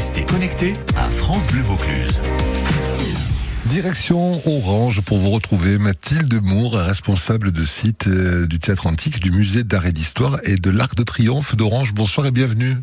Restez connectés à France Bleu Vaucluse. Direction Orange pour vous retrouver Mathilde Moore, responsable de site euh, du théâtre antique, du musée d'art et d'histoire et de l'Arc de Triomphe d'Orange. Bonsoir et bienvenue.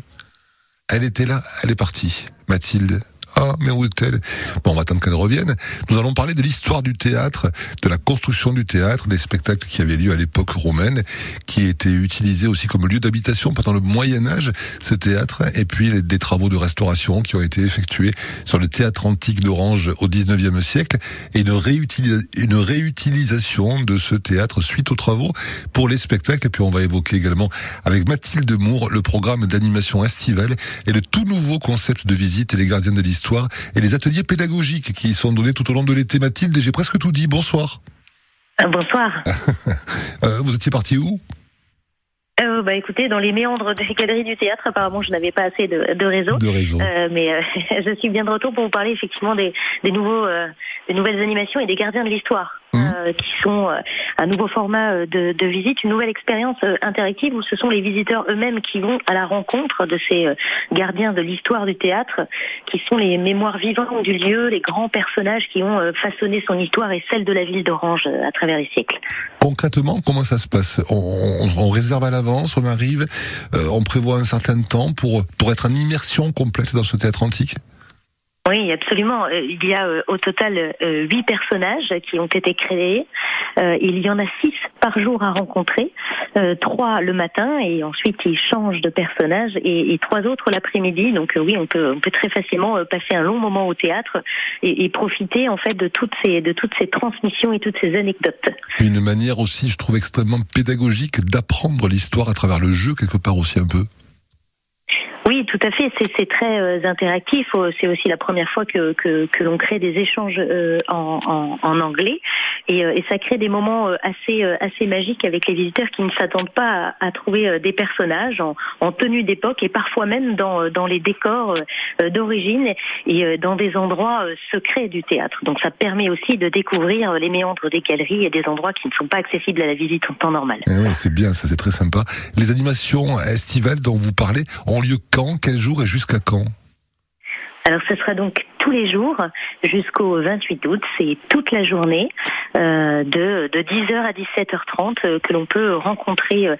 Elle était là, elle est partie. Mathilde, ah, mais où est-elle Bon, on va attendre qu'elle revienne. Nous allons parler de l'histoire du théâtre, de la construction du théâtre, des spectacles qui avaient lieu à l'époque romaine, qui étaient utilisés aussi comme lieu d'habitation pendant le Moyen Âge, ce théâtre, et puis des travaux de restauration qui ont été effectués sur le théâtre antique d'Orange au 19e siècle, et une, réutilisation de ce théâtre suite aux travaux pour les spectacles. Et puis on va évoquer également avec Mathilde Moore le programme d'animation estivale et le tout nouveau concept de visite et les gardiens de l'histoire et les ateliers pédagogiques qui sont donnés tout au long de l'été. Mathilde, j'ai presque tout dit. Bonsoir. Euh, bonsoir. Euh, vous étiez parti où? Euh, bah écoutez, dans les méandres des galeries du théâtre, apparemment, je n'avais pas assez de, de réseau. De réseau. mais je suis bien de retour pour vous parler effectivement des, des nouveaux, des nouvelles animations et des gardiens de l'histoire. Mmh. Euh, qui sont euh, un nouveau format euh, de, de, visite, une nouvelle expérience interactive où ce sont les visiteurs eux-mêmes qui vont à la rencontre de ces gardiens de l'histoire du théâtre, qui sont les mémoires vivantes du lieu, les grands personnages qui ont façonné son histoire et celle de la ville d'Orange à travers les siècles. Concrètement, comment ça se passe? On, on, on, réserve à l'avance, on arrive, on prévoit un certain temps pour, pour être en immersion complète dans ce théâtre antique? Oui, absolument. Euh, il y a euh, au total euh, huit personnages qui ont été créés. Il y en a six par jour à rencontrer, trois le matin et ensuite ils changent de personnage et, trois autres l'après-midi. Donc oui, on peut, on peut très facilement passer un long moment au théâtre et, profiter en fait de toutes ces de toutes ces transmissions et toutes ces anecdotes. Une manière aussi, je trouve extrêmement pédagogique d'apprendre l'histoire à travers le jeu quelque part aussi un peu. Oui, tout à fait. C'est très euh, interactif. Euh, c'est aussi la première fois que, que, que l'on crée des échanges euh, en, en, en, anglais. Et, et, ça crée des moments assez, assez magiques avec les visiteurs qui ne s'attendent pas à, trouver des personnages en, en tenue d'époque et parfois même dans, dans les décors d'origine et dans des endroits secrets du théâtre. Donc ça permet aussi de découvrir les méandres des galeries et des endroits qui ne sont pas accessibles à la visite en temps normal. Eh oui, c'est bien, ça c'est très sympa. Les animations estivales dont vous parlez ont lieu quel jour et jusqu'à quand alors ce sera donc tous les jours jusqu'au 28 août, c'est toute la journée euh, de, 10h à 17h30 euh, que l'on peut rencontrer euh,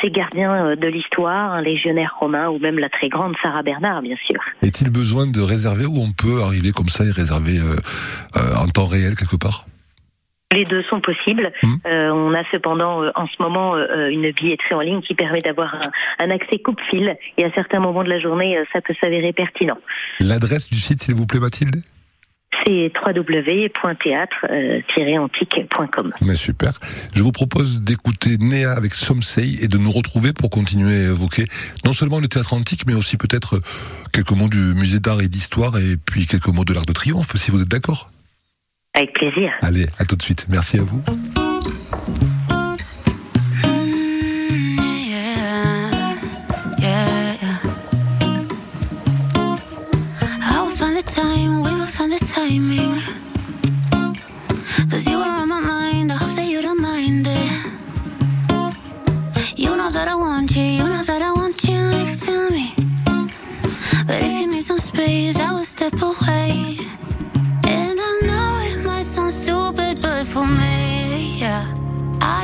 ces gardiens de l'histoire, un légionnaire romain ou même la très grande Sarah Bernard bien sûr. Est-il besoin de réserver ou on peut arriver comme ça et réserver en temps réel quelque part? Les deux sont possibles. Mmh. Euh, on a cependant euh, en ce moment euh, une billetterie en ligne qui permet d'avoir un, accès coupe-fil et à certains moments de la journée, ça peut s'avérer pertinent. L'adresse du site, s'il vous plaît, Mathilde? C'est www.théâtre-antique.com. Mais super. Je vous propose d'écouter Néa avec Somsei et de nous retrouver pour continuer à évoquer non seulement le théâtre antique, mais aussi peut-être quelques mots du musée d'art et d'histoire et puis quelques mots de l'art de triomphe, si vous êtes d'accord. Avec plaisir. Allez, à tout de suite. Merci à vous. timing. Cause you are on my mind, I hope that you don't mind it. You know that I want you, you know that I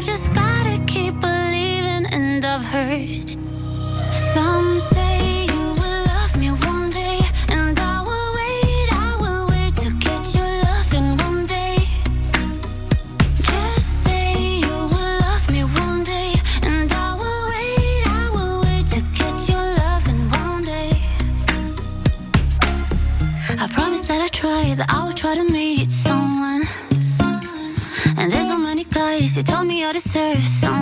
just gotta keep believing, and I've heard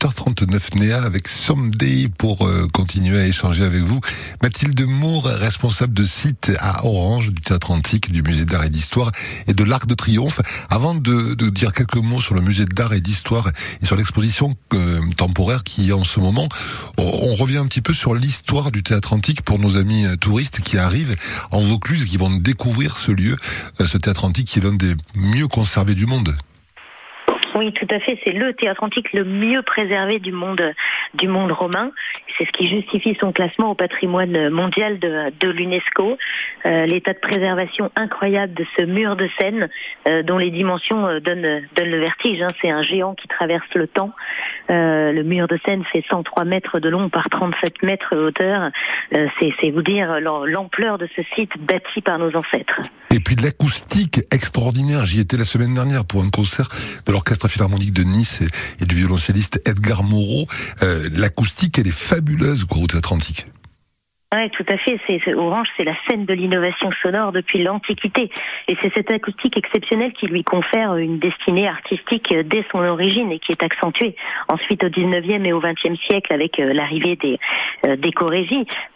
18h39 Néa avec Someday pour euh, continuer à échanger avec vous. Mathilde Moore, responsable de site à Orange du Théâtre Antique, du Musée d'Art et d'Histoire et de l'Arc de Triomphe. Avant de, de dire quelques mots sur le Musée d'Art et d'Histoire et sur l'exposition euh, temporaire qui est en ce moment, on, revient un petit peu sur l'histoire du Théâtre Antique pour nos amis euh, touristes qui arrivent en Vaucluse et qui vont découvrir ce lieu, ce Théâtre Antique qui est l'un des mieux conservés du monde. Oui, tout à fait. C'est le théâtre antique le mieux préservé du monde, du monde romain. C'est ce qui justifie son classement au patrimoine mondial de, de l'UNESCO. Euh, L'état de préservation incroyable de ce mur de scène, euh, dont les dimensions euh, donnent, donnent le vertige. hein. C'est un géant qui traverse le temps. Le mur de scène fait 103 mètres de long par 37 mètres de hauteur. C'est vous dire l'am- l'ampleur de ce site bâti par nos ancêtres. Et puis de l'acoustique extraordinaire. J'y étais la semaine dernière pour un concert de l'Orchestre Philharmonique de Nice et, du violoncelliste Edgar Moreau. Euh, L'acoustique, elle est fabuleuse quoi, au Théâtre Antique. Oui, tout à fait. C'est Orange, c'est la scène de l'innovation sonore depuis l'Antiquité, et c'est cette acoustique exceptionnelle qui lui confère une destinée artistique euh, dès son origine et qui est accentuée ensuite au 19e et au 20e siècle avec euh, l'arrivée des euh.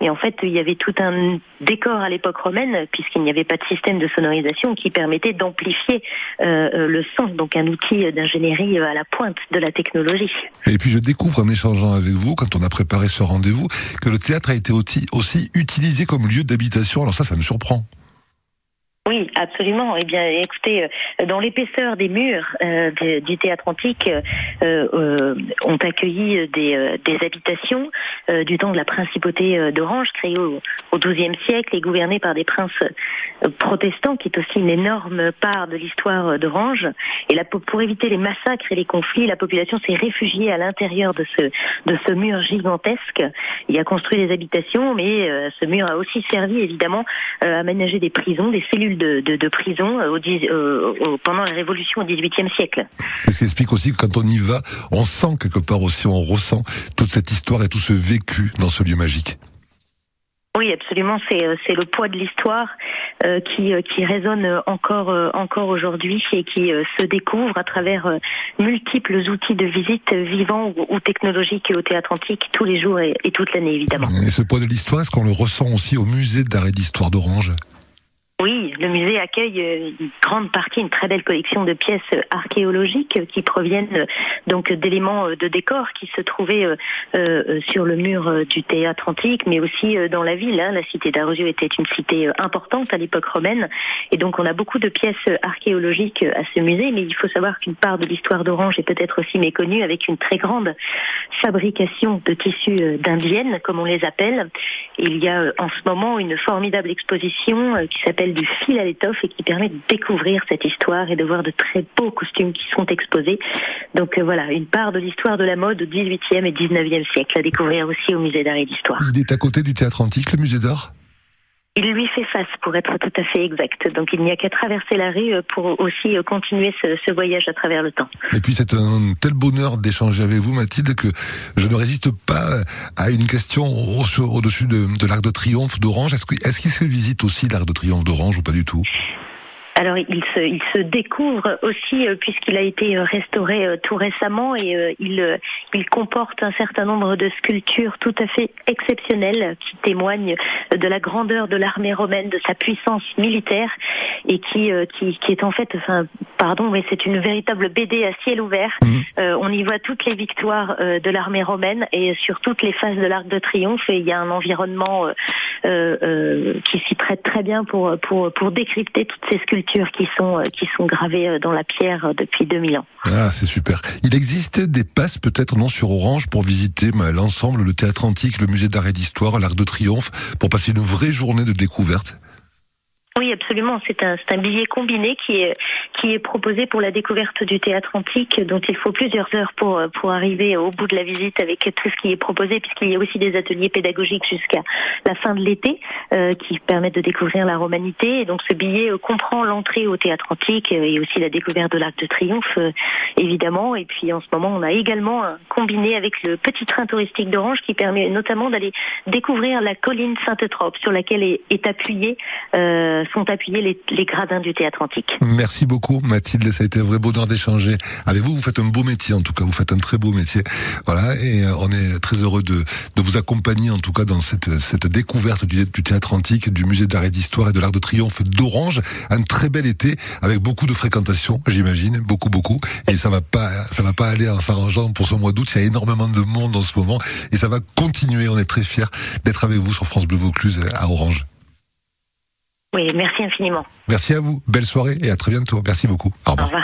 Mais en fait, il y avait tout un décor à l'époque romaine, puisqu'il n'y avait pas de système de sonorisation qui permettait d'amplifier euh, le son, donc un outil d'ingénierie à la pointe de la technologie. Et puis je découvre en échangeant avec vous, quand on a préparé ce rendez-vous, que le théâtre a été aussi, utilisé comme lieu d'habitation. Alors ça, ça me surprend. Oui, absolument. Eh bien, écoutez, euh, dans l'épaisseur des murs euh, du théâtre antique, euh, ont accueilli des, habitations du temps de la principauté d'Orange, créée au, XIIe siècle et gouvernée par des princes protestants, qui est aussi une énorme part de l'histoire d'Orange. Et là, pour, éviter les massacres et les conflits, la population s'est réfugiée à l'intérieur de ce, de ce mur gigantesque. Il a construit des habitations, mais ce mur a aussi servi évidemment à aménager des prisons, des cellules de, de, de prison euh, au, euh, au- pendant la Révolution au XVIIIe siècle. C'est ce qui explique aussi que quand on y va, on sent quelque part aussi, on ressent toute cette histoire et tout ce vécu dans ce lieu magique. Oui, absolument. C'est euh, le poids de l'histoire euh, qui qui résonne encore euh, encore aujourd'hui et qui euh, se découvre à travers multiples outils de visite vivants ou, ou technologiques au théâtre antique tous les jours et, et toute l'année évidemment. Et ce poids de l'histoire, est-ce qu'on le ressent aussi au musée d'art et d'histoire d'Orange? Oui, le musée accueille euh, une grande partie, une très belle collection de pièces euh, archéologiques euh, qui proviennent donc d'éléments de décor qui se trouvaient sur le mur du théâtre antique, mais aussi dans la ville. hein. La cité d'Arosio était une cité importante à l'époque romaine, et donc on a beaucoup de pièces archéologiques à ce musée. Mais il faut savoir qu'une part de l'histoire d'Orange est peut-être aussi méconnue, avec une très grande fabrication de tissus d'indiennes, comme on les appelle. Il y a en ce moment une formidable exposition qui s'appelle du fil à l'étoffe et qui permet de découvrir cette histoire et de voir de très beaux costumes qui sont exposés. Donc euh, voilà, une part de l'histoire de la mode au 18e et 19e siècle à découvrir aussi au musée d'art et d'histoire. Il est à côté du théâtre antique, le musée d'art Il lui fait face pour être tout à fait exact. Donc il n'y a qu'à traverser la rue euh, pour aussi euh, continuer ce, voyage à travers le temps. Et puis c'est un tel bonheur d'échanger avec vous, Mathilde, que je ne résiste pas à une question au- au-dessus de, l'Arc de Triomphe d'Orange. Est-ce que- est-ce qu'il se visite aussi l'Arc de Triomphe d'Orange ou pas du tout? Alors il se, il se découvre aussi euh, puisqu'il a été euh, restauré euh, tout récemment et il, il comporte un certain nombre de sculptures tout à fait exceptionnelles qui témoignent de la grandeur de l'armée romaine, de sa puissance militaire et qui, qui, qui est en fait, enfin, pardon, mais c'est une véritable BD à ciel ouvert. Euh, on y voit toutes les victoires de l'armée romaine et sur toutes les phases de l'Arc de Triomphe et il y a un environnement euh, euh, qui s'y prête très bien pour, pour, pour décrypter toutes ces sculptures qui sont, euh, qui sont gravées euh, dans la pierre euh, depuis 2000 ans. Ah, c'est super. Il existe des passes peut-être non sur Orange pour visiter l'ensemble, le théâtre antique, le musée d'art et d'histoire, l'Arc de Triomphe, pour passer une vraie journée de découverte. Oui, absolument. C'est un, un billet combiné qui est, qui est proposé pour la découverte du théâtre antique, dont il faut plusieurs heures pour, pour arriver au bout de la visite avec tout ce qui est proposé, puisqu'il y a aussi des ateliers pédagogiques jusqu'à la fin de l'été euh, qui permettent de découvrir la romanité. Et donc ce billet euh, comprend l'entrée au théâtre antique euh, et aussi la découverte de l'Arc de Triomphe, euh, évidemment. Et puis en ce moment, on a également un combiné avec le petit train touristique d'Orange qui permet notamment d'aller découvrir la colline Sainte-Trope sur laquelle est, est appuyé, euh, sont appuyés les, gradins du théâtre antique. Merci beaucoup Mathilde, ça a été un vrai bonheur d'échanger avec vous. Vous faites un beau métier en tout cas, vous faites un très beau métier. Voilà, et euh, on est très heureux de, de vous accompagner en tout cas dans cette, cette découverte du, du théâtre antique, du musée d'art et d'histoire et de l'Arc de Triomphe d'Orange. Un très bel été avec beaucoup de fréquentation, j'imagine, beaucoup beaucoup. Et ça va pas, ça va pas aller en s'arrangeant pour ce mois d'août. Il y a énormément de monde en ce moment et ça va continuer. On est très fiers d'être avec vous sur France Bleu Vaucluse à Orange. Oui, merci infiniment. Merci à vous. Belle soirée et à très bientôt. Merci beaucoup. Au Au revoir. revoir.